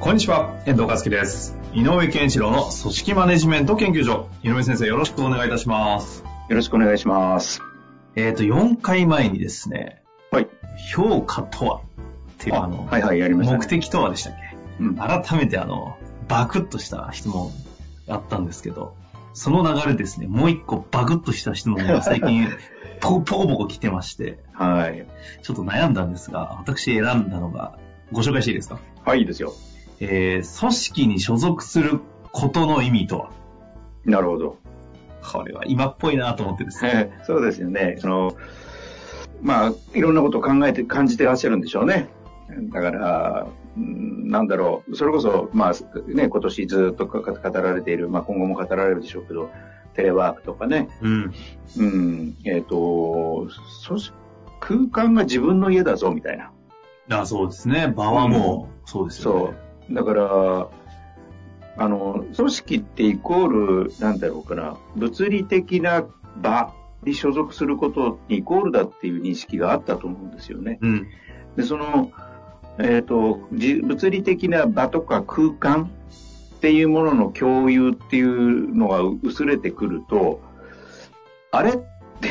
こんにちは、遠藤和樹です。井上健一郎の組織マネジメント研究所。井上先生、よろしくお願いいたします。よろしくお願いします。えっ、と、4回前にですね、はい。評価とはっていうあの、はいはい、やりました、ね。目的とはでしたっけ？うん。改めてあの、バクッとした質問あったんですけど、その流れですね、もう一個バクッとした質問が最近、ポコポコポコ来てまして、はい。ちょっと悩んだんですが、私選んだのが、ご紹介していいですか？はい、いいですよ。えー、組織に所属することの意味とは？なるほど。これは今っぽいなと思ってですね。えーそうですよね。その、まあ、いろんなことを考えて、感じてらっしゃるんでしょうね。だから、うんなんだろう。それこそ、まあ、ね、今年ずっとか語られている、まあ今後も語られるでしょうけど、テレワークとかね。うん。うん。えっ、と、組織空間が自分の家だぞ、みたいな。あそうですね。場はもう、そうですよね。そう。だから、あの、組織ってイコール、なんだろうかな、物理的な場に所属することにイコールだっていう認識があったと思うんですよね。うん。で、その、えっ、と、じ物理的な場とか空間っていうものの共有っていうのが薄れてくると、あれって、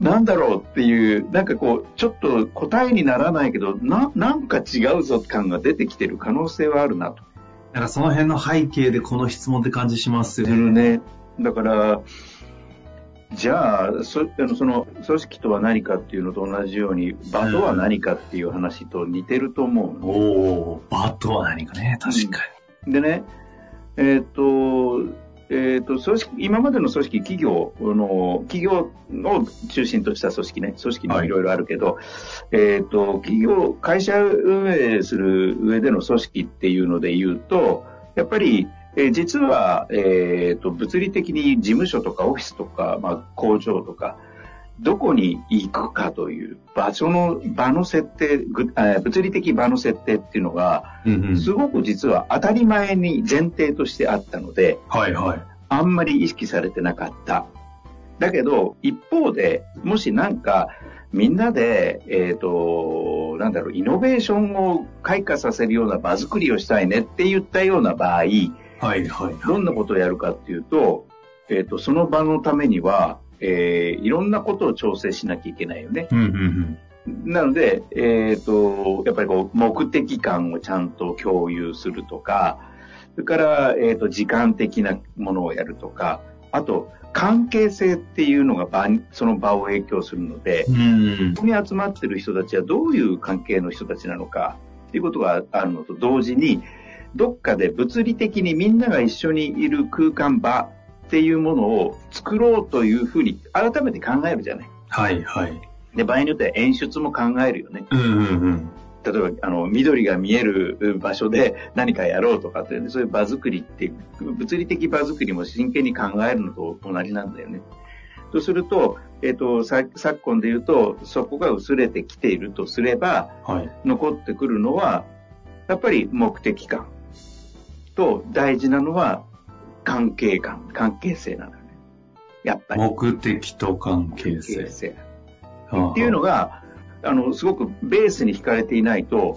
なんだろうっていう、なんかこう、ちょっと答えにならないけど、な、なんか違うぞ感が出てきてる可能性はあるなと。なんかその辺の背景でこの質問って感じしますよね。ね。だから、じゃあ、そあのその組織とは何かっていうのと同じように、場とは何かっていう話と似てると思うの。おお場とは何かね、確かでね、えっ、と、えっ、と、組織、今までの組織、企業の、企業を中心とした組織ね、組織もい。ろいろあるけど、えっ、と、企業、会社運営する上での組織っていうので言うと、やっぱり、えー実は、えっ、と、物理的に事務所とかオフィスとか、まあ、工場とか、どこに行くかという場所の、場の設定、物理的場の設定っていうのが、に。うんうん。すごく実は当たり前に前提としてあったので、はいはい。あんまり意識されてなかった。だけど、一方で、もしなんか、みんなで、えっ、と、なんだろう、イノベーションを開花させるような場作りをしたいねって言ったような場合、はいはい。どんなことをやるかっていうと、えっ、と、その場のためには、えーいろんなことを調整しなきゃいけないよね。うんうんうん。なので、えっ、と、やっぱりこう、目的感をちゃんと共有するとか、それから、えっ、と、時間的なものをやるとか、あと、関係性っていうのが場に、その場を影響するので、うんここに集まってる人たちはどういう関係の人たちなのかっていうことがあるのと同時に、どっかで物理的にみんなが一緒にいる空間場っていうものを作ろうというふうに改めて考えるじゃない。はいはい。で、場合によっては演出も考えるよね。うんうんうん。例えば、あの、緑が見える場所で何かやろうとかって、そういう場作りって、物理的場作りも真剣に考えるのと同じなんだよね。とすると、えっ、と、さ昨今で言うと、そこが薄れてきているとすれば、はい。残ってくるのは、やっぱり目的感と大事なのは関係感、関係性なのよね。やっぱり。目的と関係関性係。性。っっていうのが、あの、すごくベースに惹かれていないと、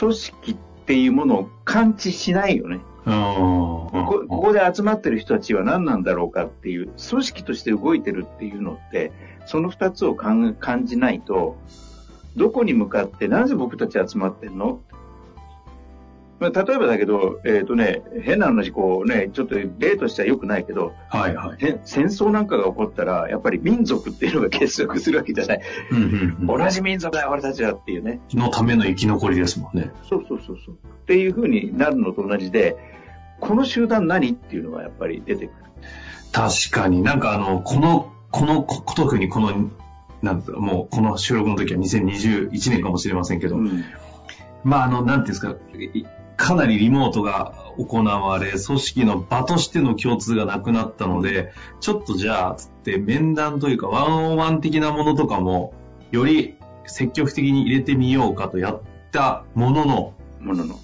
組織っていうものを感知しないよね。ここここで集まってる人たちは何なんだろうかっていう、組織として動いてるっていうのって、その二つを感感じないと、どこに向かって、なぜ僕たち集まってんの？まあ例えばだけど、えっ、とね、変な話、こうね、ちょっと例としては良くないけど、はいはい。へ戦争なんかが起こったら、やっぱり民族っていうのが結束するわけじゃない。うんうんうん同じ民族だよ、俺たちはっていうね。のための生き残りですもんね。そうそうそうそう。っていう風になるのと同じで、この集団何っていうのがやっぱり出てくる。確かになんかあの、この、この、こ特にこの、なんもうこの収録の時は2021年かもしれませんけど、うんまあ、あの、なんていうんですか、いかなりリモートが行われ、組織の場としての共通がなくなったので、ちょっとじゃあ、つって面談というか、ワンオンワン的なものとかも、より積極的に入れてみようかとやったものの、ものの。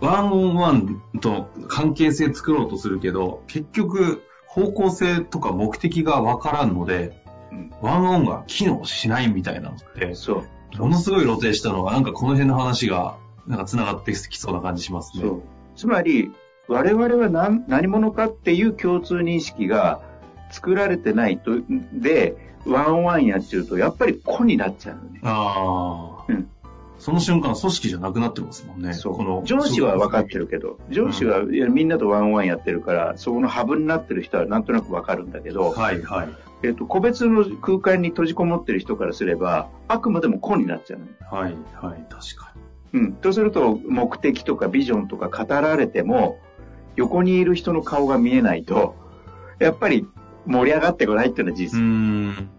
ワンオンワンと関係性作ろうとするけど、結局、方向性とか目的がわからんので、うんワンオンが機能しないみたいなのって、そう。ものすごい露呈したのが、なんかこの辺の話が、なんか繋がってきそうな感じしますね。そう。つまり、我々は何何者かっていう共通認識が作られてないと、で、ワンワンやっちゃうと、やっぱり個になっちゃうのね。ああ、うんその瞬間、組織じゃなくなってますもんね。そうこの上司は分かってるけど、上司は、いやみんなとワンワンやってるから、そこのハブになってる人はなんとなく分かるんだけど、はいはい。えっと、個別の空間に閉じこもってる人からすれば、あくまでも個になっちゃう。はいはい、確かうん。とすると、目的とかビジョンとか語られても、横にいる人の顔が見えないと、やっぱり盛り上がってこないっていうのは事実。うん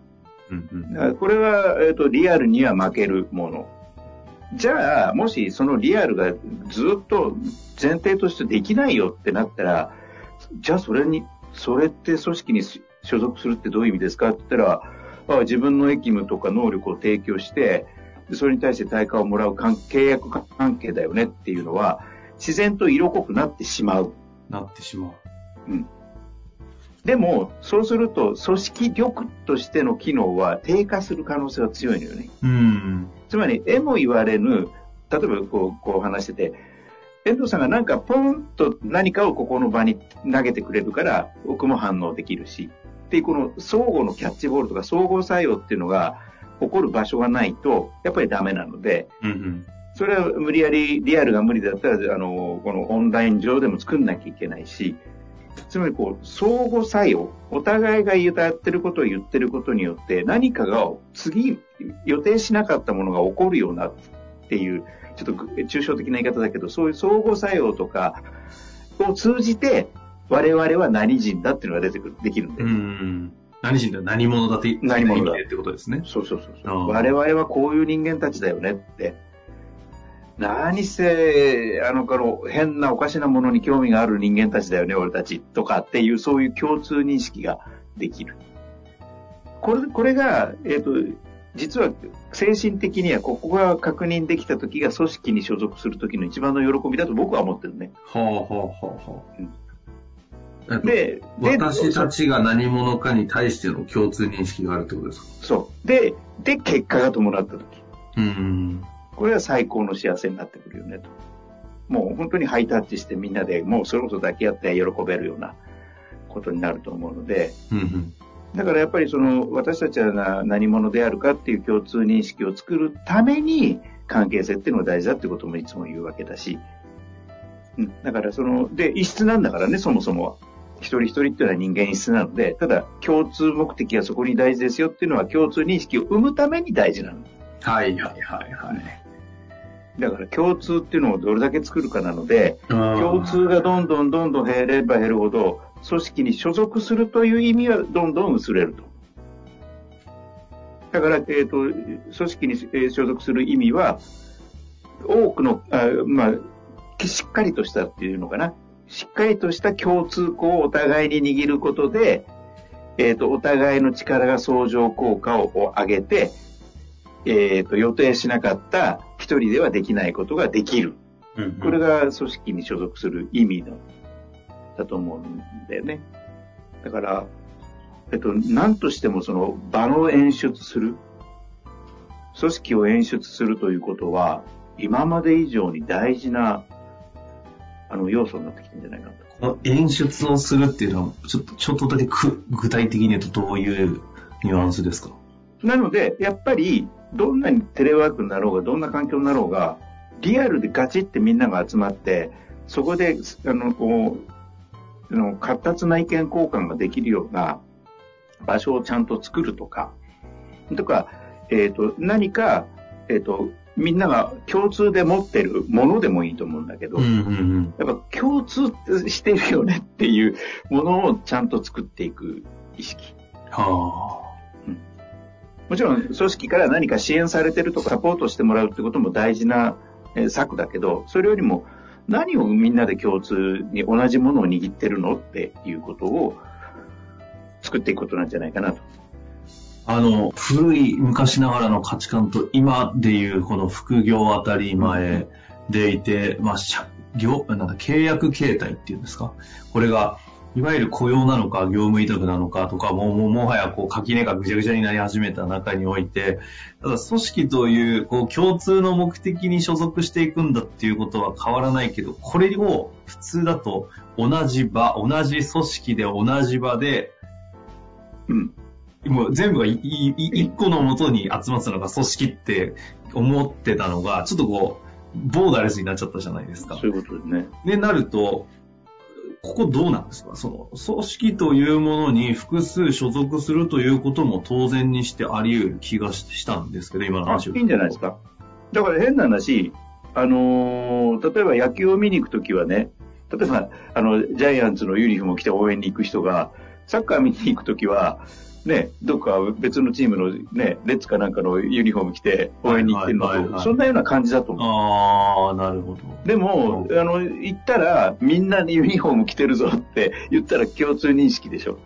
うんこれは、えっと、リアルには負けるもの。じゃあ、もしそのリアルがずっと前提としてできないよってなったら、じゃあそれに、それって組織に所属するってどういう意味ですかって言ったら、あ自分の役務とか能力を提供して、でそれに対して対価をもらう関契約関係だよねっていうのは、自然と色濃くなってしまう。なってしまう。でも、そうすると、組織力としての機能は低下する可能性は強いのよね。うん。つまり、えも言われぬ、例えばこう、こう話してて、遠藤さんがなんかポンと何かをここの場に投げてくれるから、僕も反応できるし、っていうこの相互のキャッチボールとか相互作用っていうのが起こる場所がないと、やっぱりダメなので、うんうん。それは無理やりリアルが無理だったら、あの、このオンライン上でも作んなきゃいけないし、つまりこう、相互作用、お互いが言ってることを言ってることによって、何かが次予定しなかったものが起こるようなっていう、ちょっと抽象的な言い方だけど、そういう相互作用とかを通じて、我々は何人だっていうのが出てくる、できるんで。うん。何人だ何者だって、何者だってことですね。そうそうそうそああう。我々はこういう人間たちだよねって。何せ、あの、この変なおかしなものに興味がある人間たちだよね、俺たち。とかっていう、そういう共通認識ができる。これ、これが、えっ、と、実は精神的にはここが確認できた時が組織に所属する時の一番の喜びだと僕は思ってるね。ほうほうほうほう。うんえっとで、で私たちが何者かに対しての共通認識があるってことですか？そう。で、で、結果が伴った時。うん。これは最高の幸せになってくるよねと。もう本当にハイタッチしてみんなでもうそれこそ抱き合って喜べるようなことになると思うので、うんうん。だからやっぱりその私たちはな何者であるかっていう共通認識を作るために関係性っていうのが大事だってこともいつも言うわけだし、うん、だからその、で、異質なんだからね、そもそもは。一人一人っていうのは人間異質なので、ただ共通目的はそこに大事ですよっていうのは共通認識を生むために大事なの。はいはいはいはい。だから共通っていうのをどれだけ作るかなので、共共通がどんどんどんどん減れば減るほど、組織に所属するという意味はどんどん薄れると。だから、えっ、と、組織にえー所属する意味は、多くの、あまあ、しっかりとしたっていうのかな。しっかりとした共通項をお互いに握ることで、えっ、と、お互いの力が相乗効果を上げて、えっ、と、予定しなかった一人ではできないことができる。これが、が組織に所属する意味のだと思うんだよね。だから、えっと、何としてもその場を演出する、組織を演出するということは、今まで以上に大事な、あの、要素になってきてるんじゃないかなと。この演出をするっていうのは、ちょっと、ちょっとだけく具体的に言うとどういうニュアンスですか？なので、やっぱり、どんなにテレワークになろうが、どんな環境になろうが、リアルでガチってみんなが集まって、そこで、あの、こう、あの活発な意見交換ができるような場所をちゃんと作るとか、とか、えっ、と、何か、えっ、と、みんなが共通で持ってるものでもいいと思うんだけど、んうんやっぱ共通してるよねっていうものをちゃんと作っていく意識。はもちろん組織から何か支援されてるとかサポートしてもらうってことも大事な、えー策だけど、それよりも何をみんなで共通に同じものを握ってるのっていうことを作っていくことなんじゃないかなと。あの、古い昔ながらの価値観と今でいうこの副業当たり前でいて、まあ、業、なんだ、契約形態っていうんですか？これが、いわゆる雇用なのか業務委託なのかとか、もう、もうもはやこう垣根がぐちゃぐちゃになり始めた中において、ただ組織というこう共通の目的に所属していくんだっていうことは変わらないけど、これを普通だと同じ場、同じ組織で同じ場で、うん。もう全部が一個のもとに集まってたのが組織って思ってたのが、ちょっとこう、ボーダレスになっちゃったじゃないですかそ。ういうことですね。で、なると、ここどうなんですか？その、組織というものに複数所属するということも当然にしてあり得る気がしたんですけど、今のあ、話をいいんじゃないですか。だから変な話、あのー例えば野球を見に行くときはね、例えば、あの、ジャイアンツのユニフォームを着て応援に行く人が、サッカー見に行くときは、ね、どっか別のチームのね、レッツかなんかのユニフォーム着て応援に行ってるのと、はいはいはいはいそんなような感じだと思う。ああ、なるほど。でも、あの、行ったら、みんなにユニフォーム着てるぞって言ったら共通認識でしょ。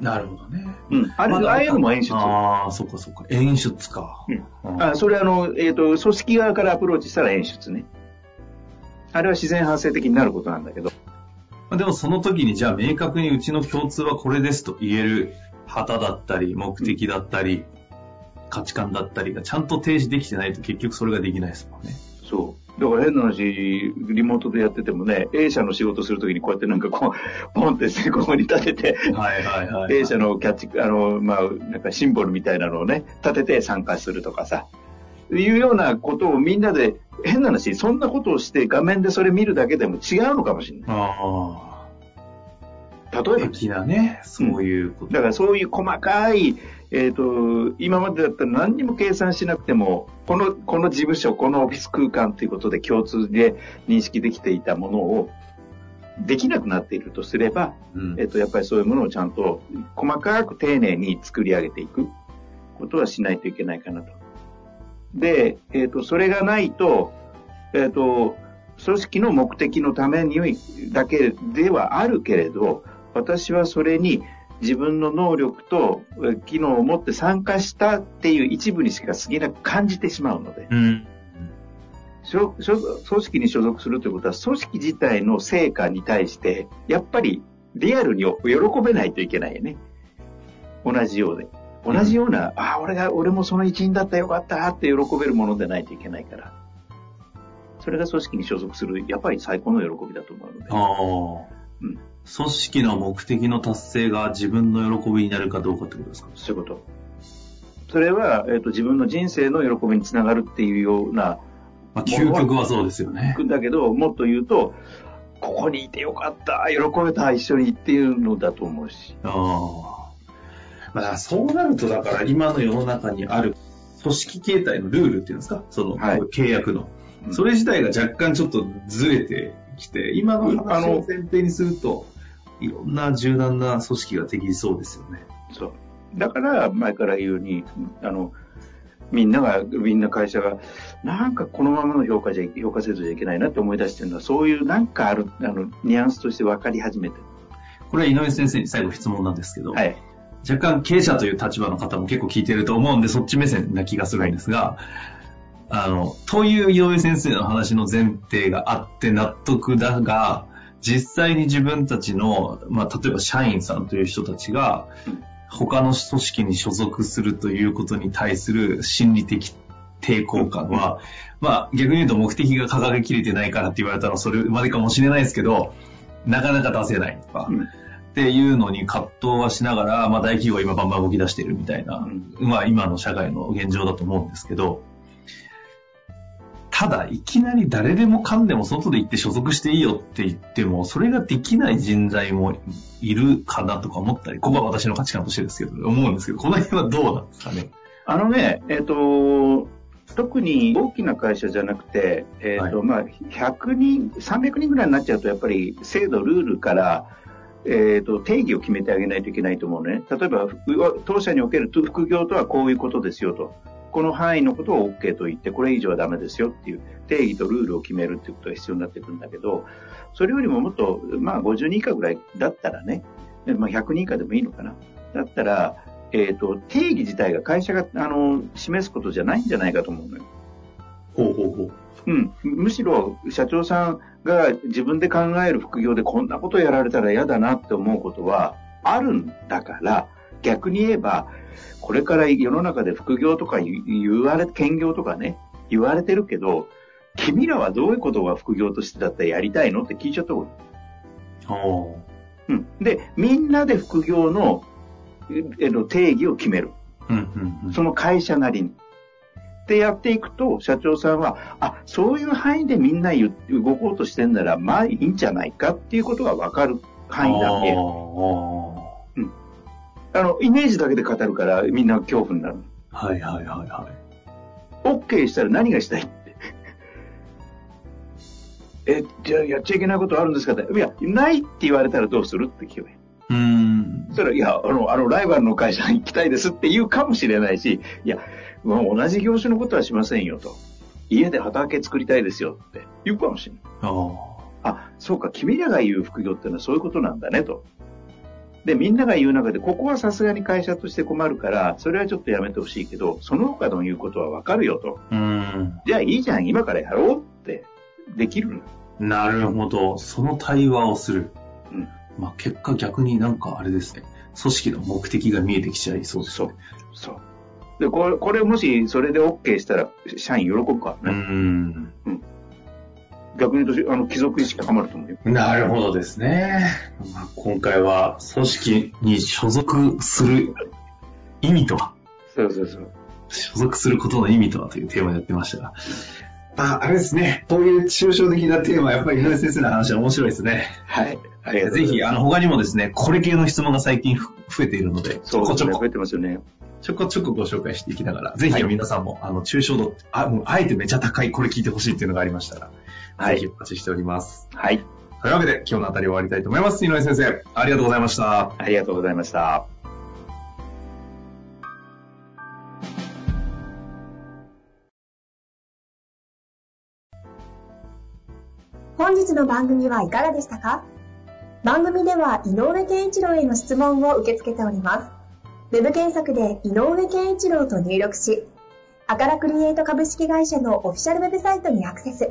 なるほどね。うん。あれ、ああいうのも演出。ああ、そっかそっか。演出か。うんあ、それあの、えっ、と、組織側からアプローチしたら演出ね。あれは自然発生的になることなんだけど。まあでもその時にじゃあ明確にうちの共通はこれですと言える旗だったり、目的だったり、価値観だったりがちゃんと提示できてないと結局それができないですもんね。そう。だから変な話、リモートでやっててもね、A 社の仕事するときにこうやってなんかこう、ポンってここに立てて、はいはいはい、はい。A 社のキャッチ、あの、まあ、なんかシンボルみたいなのをね、立てて参加するとかさ、いうようなことをみんなで、変な話、そんなことをして画面でそれ見るだけでも違うのかもしれない。ああ、例えば、的なね、そういうこと。だからそういう細かい、えっ、と、今までだったら何にも計算しなくても、この、この事務所、このオフィス空間ということで共通で認識できていたものを、できなくなっているとすれば、うんえっ、と、やっぱりそういうものをちゃんと細かく丁寧に作り上げていくことはしないといけないかなと。で、えっ、と、それがないと、えっ、と、組織の目的のためにだけではあるけれど、私はそれに自分の能力とえ機能を持って参加したっていう一部にしか過ぎなく感じてしまうので、うん。組織に所属するということは、組織自体の成果に対して、やっぱりリアルに喜べないといけないよね。同じようで。同じような、ああ、俺が、俺もその一員だったよかったって喜べるものでないといけないから。それが組織に所属する、やっぱり最高の喜びだと思うので。ああ、うん組織の目的の達成が自分の喜びになるかどうかってことですか？そういうこと。それは、えっ、と、自分の人生の喜びにつながるっていうような、まあ、究極はそうですよね。だけど、もっと言うと、ここにいてよかった、喜べた、一緒にっていうのだと思うし。ああ。まあ、そうなると、だから今の世の中にある組織形態のルールっていうんですか？その、はい契約の。うんそれ自体が若干ちょっとずれてきて、今の話を前提にすると、いろんな柔軟な組織ができそうですよね。そう。だから、前から言うように、あの、みんなが、みんな会社が、なんかこのままの評価じゃ、評価制度じゃいけないなって思い出してるのは、そういうなんかある、あの、ニュアンスとして分かり始めてる。これは井上先生に最後質問なんですけど、はい。若干経営者という立場の方も結構聞いてると思うんで、そっち目線な気がするんですが、あの、という井上先生の話の前提があって納得だが、実際に自分たちの、まあ、例えば社員さんという人たちがうん、他の組織に所属するということに対する心理的抵抗感は、まあ、逆に言うと目的が掲げきれてないからって言われたらそれまでかもしれないですけど、なかなか出せないとか、うん。っていうのに葛藤はしながら、まあ大企業は今バンバン動き出してるみたいな、うん。まあ今の社会の現状だと思うんですけど、ただいきなり誰でもかんでも外で行って所属していいよって言っても、それができない人材もいるかなとか思ったり、ここは私の価値観としてですけど、思うんですけど、この辺はどうなんですかね？あのね、えっ、と、特に大きな会社じゃなくて、えっ、と、まあ、100人、300人ぐらいになっちゃうと、やっぱり制度、ルールから、えっ、と、定義を決めてあげないといけないと思うね。例えば、ふ当社における副業とはこういうことですよと。この範囲のことを OK と言って、これ以上はダメですよっていう定義とルールを決めるっていうことが必要になってくるんだけど、それよりももっと、まあ50人以下ぐらいだったらね、まあ100人以下でもいいのかな。だったら、えっ、ー、と、定義自体が会社が、あの、示すことじゃないんじゃないかと思うのよ。ほうほうほう。うん。むしろ、社長さんが自分で考える副業でこんなことやられたら嫌だなって思うことはあるんだから、逆に言えば、これから世の中で副業とか言われ、兼業とかね、言われてるけど、君らはどういうことが副業としてだったらやりたいのって聞いちゃったこと。うん。で、みんなで副業のえの定義を決める。うんうんうん、その会社なりに。でやっていくと、社長さんは、あ、そういう範囲でみんな動こうとしてんなら、まあいいんじゃないかっていうことが分かる範囲だけ。うん。あの、イメージだけで語るからみんな恐怖になる。はいはいはいはい。OK したら何がしたいって。え、じゃあやっちゃいけないことあるんですかって。いや、ないって言われたらどうするって聞けばいい。うん。それいや、あの、あの、ライバルの会社に行きたいですって言うかもしれないし、いや、もう同じ業種のことはしませんよと。家で畑作りたいですよって言うかもしれない。ああ、そうか、君らが言う副業ってのはそういうことなんだねと。で、みんなが言う中で、ここはさすがに会社として困るから、それはちょっとやめてほしいけど、その他の言うことはわかるよと。うん。じゃあいいじゃん、今からやろうって、できるなるほど。その対話をする。うん。まあ結果逆になんかあれですね。組織の目的が見えてきちゃいそうですね。そう。そう。で、これ、これもしそれで OK したら、社員喜ぶからね。うん。うん。逆に言うと、あの、貴族意識高まると思うよ。なるほどですね。まあ、今回は、組織に所属する意味とは？そうそうそう。所属することの意味とはというテーマでやってましたが。まあ、あれですね。こういう抽象的なテーマ、やっぱり井上先生の話は面白いですね。はい。ありがとうぜひ、あの、他にもですね、これ系の質問が最近増えているので、ちょこちょこ。増えてますよね。ちょこちょこご紹介していきながら、ぜひ皆さんも、はい、あの、抽象度、あ、もう、あえてめちゃ高い、これ聞いてほしいっていうのがありましたら、はい、ぜひお待ちしております。はい。というわけで、今日のあたり終わりたいと思います。井上先生、ありがとうございました。ありがとうございました。本日の番組はいかがでしたか？番組では井上健一郎への質問を受け付けております。ウェブ検索で井上健一郎と入力し、アカラクリエイト株式会社のオフィシャルウェブサイトにアクセス。